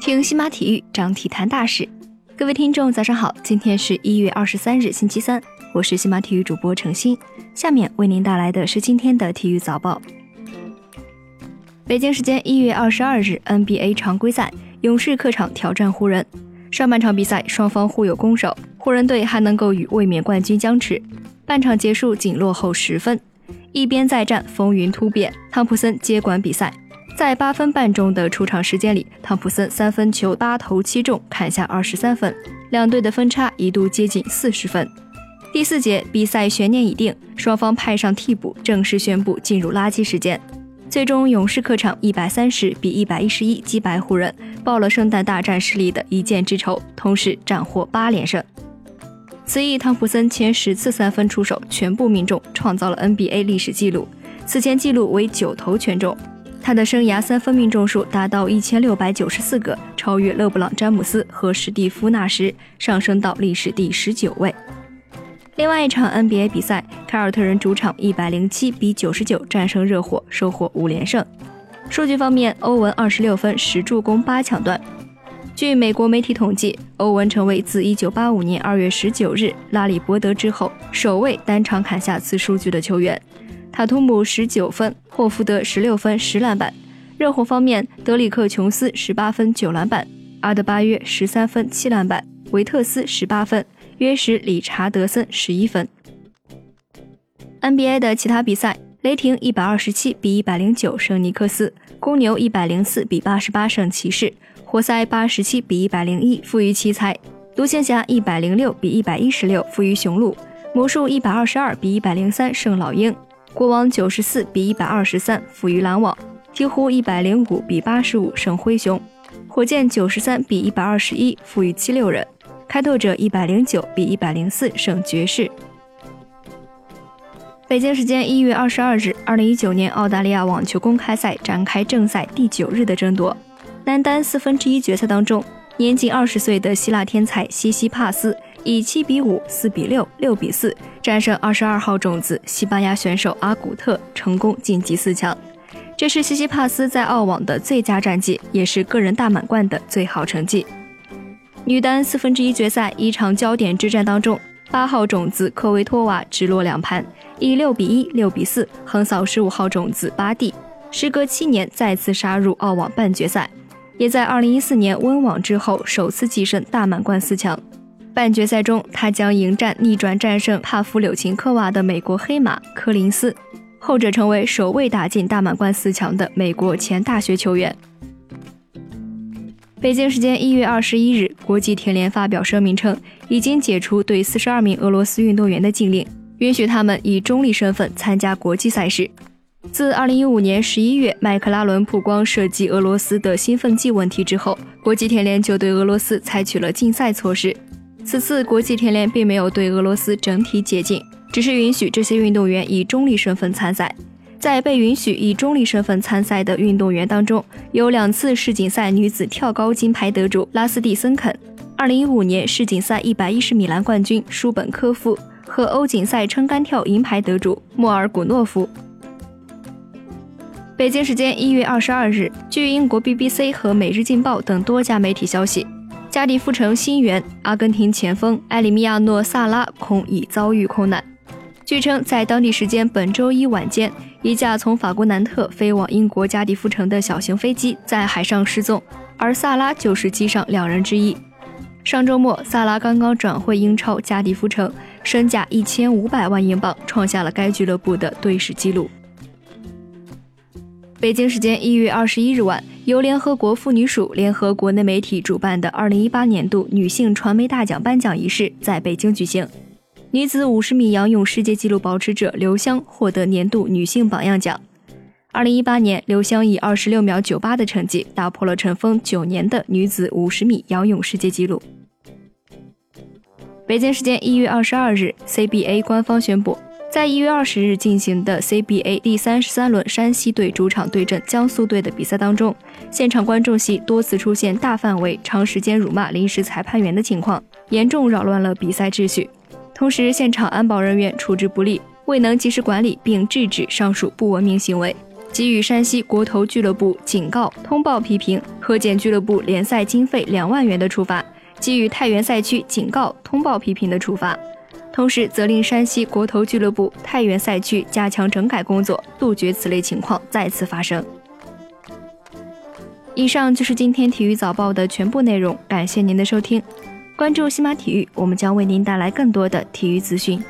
听西马体育，讲体坛大事。各位听众，早上好，今天是一月二十三日，星期三，我是西马体育主播程鑫，下面为您带来的是今天的体育早报。北京时间一月二十二日，NBA 常规赛，勇士客场挑战湖人。上半场比赛，双方互有攻守，湖人队还能够与卫冕冠军僵持。半场结束仅落后十分，一边再战，风云突变，汤普森接管比赛。在八分半钟的出场时间里，汤普森三分球八投七中，砍下二十三分，两队的分差一度接近四十分。第四节比赛悬念已定，双方派上替补，正式宣布进入垃圾时间。最终，勇士客场一百三十比一百一十一击败湖人，报了圣诞大战失利的一箭之仇，同时斩获八连胜。此役，汤普森前十次三分出手全部命中，创造了 NBA 历史纪录。此前纪录为九投全中。他的生涯三分命中数达到一千六百九十四个，超越勒布朗·詹姆斯和史蒂夫·纳什，上升到历史第十九位。另外一场 NBA 比赛，凯尔特人主场一百零七比九十九战胜热火，收获五连胜。数据方面，欧文二十六分、十助攻、八抢断。据美国媒体统计，欧文成为自1985年2月19日拉里伯德之后首位单场砍下此数据的球员。塔图姆19分，霍福德16分10篮板。热火方面，德里克琼斯18分9篮板，阿德巴约13分7篮板，维特斯18分，约什理查德森11分。NBA 的其他比赛，雷霆一百二十七比一百零九胜尼克斯，公牛一百零四比八十八胜骑士。活塞八十七比一百零一负于奇才，独行侠一百零六比一百一十六负于雄鹿，魔术一百二十二比一百零三胜老鹰，国王九十四比一百二十三负于篮网，鹈鹕一百零五比八十五胜灰熊，火箭九十三比一百二十一负于七六人，开拓者一百零九比一百零四胜爵士。北京时间一月二十二日，二零一九年澳大利亚网球公开赛展开正赛第九日的争夺。男单四分之一决赛当中，年仅二十岁的希腊天才西西帕斯以七比五、四比六、六比四战胜二十二号种子西班牙选手阿古特，成功晋级四强。这是西西帕斯在澳网的最佳战绩，也是个人大满贯的最好成绩。女单四分之一决赛一场焦点之战当中，八号种子科维托娃直落两盘，以六比一、六比四横扫十五号种子巴蒂，时隔七年再次杀入澳网半决赛。也在2014年温网之后首次跻身大满贯四强。半决赛中，他将迎战逆转战胜帕夫柳琴科娃的美国黑马柯林斯，后者成为首位打进大满贯四强的美国前大学球员。北京时间一月二十一日，国际田联发表声明称，已经解除对四十二名俄罗斯运动员的禁令，允许他们以中立身份参加国际赛事。自2015年11月麦克拉伦曝光涉及俄罗斯的兴奋剂问题之后，国际田联就对俄罗斯采取了禁赛措施。此次国际田联并没有对俄罗斯整体解禁，只是允许这些运动员以中立身份参赛。在被允许以中立身份参赛的运动员当中，有两次世锦赛女子跳高金牌得主拉斯蒂森肯，2015年世锦赛110米栏冠军舒本科夫和欧锦赛撑杆跳银牌得主莫尔古诺夫。北京时间一月二十二日，据英国 BBC 和《每日镜报》等多家媒体消息，加迪夫城新援阿根廷前锋埃里米亚诺·萨拉恐已遭遇空难。据称，在当地时间本周一晚间，一架从法国南特飞往英国加迪夫城的小型飞机在海上失踪，而萨拉就是机上两人之一。上周末，萨拉刚刚转会英超加迪夫城，身价一千五百万英镑，创下了该俱乐部的队史纪录。北京时间一月二十一日晚，由联合国妇女署联合国内媒体主办的二零一八年度女性传媒大奖颁奖仪式在北京举行。女子五十米仰泳世界纪录保持者刘湘获得年度女性榜样奖。二零一八年，刘湘以二十六秒九八的成绩打破了尘封九年的女子五十米仰泳世界纪录。北京时间一月二十二日，CBA 官方宣布。在一月二十日进行的 CBA 第三十三轮山西队主场对阵江苏队的比赛当中，现场观众席多次出现大范围、长时间辱骂临时裁判员的情况，严重扰乱了比赛秩序。同时，现场安保人员处置不力，未能及时管理并制止上述不文明行为。给予山西国投俱乐部警告、通报批评，核减俱乐部联赛经费两万元的处罚；给予太原赛区警告、通报批评的处罚。同时，责令山西国投俱乐部太原赛区加强整改工作，杜绝此类情况再次发生。以上就是今天体育早报的全部内容，感谢您的收听。关注西马体育，我们将为您带来更多的体育资讯。